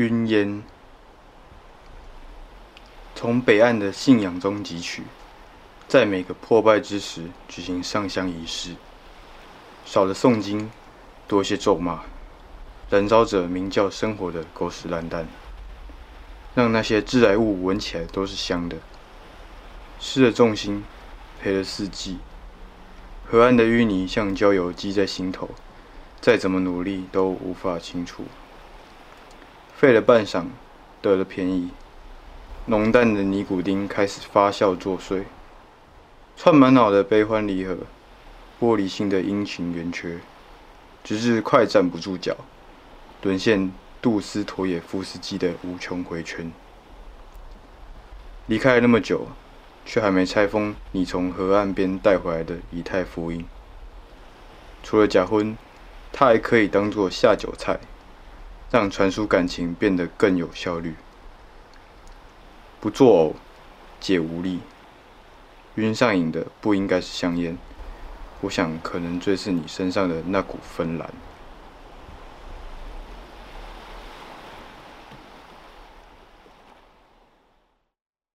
云烟，从北岸的信仰中汲取，在每个破败之时举行上香仪式，少了诵经，多些咒骂，燃烧着名叫生活的狗屎烂蛋，让那些致癌物闻起来都是香的，失了重心，赔了四季。河岸的淤泥像焦油积在心头，再怎么努力都无法清除。费了半晌，得了便宜，浓淡的尼古丁开始发酵作祟，串满脑的悲欢离合，玻璃心的阴晴圆缺，直至快站不住脚，沦陷杜斯妥也夫斯基的无穷回圈。离开了那么久。却还没拆封你从河岸边带回来的以太福音。除了假婚，它还可以当做下酒菜，让传输感情变得更有效率。不作呕，解无力。晕上瘾的不应该是香烟，我想可能最是你身上的那股芬兰。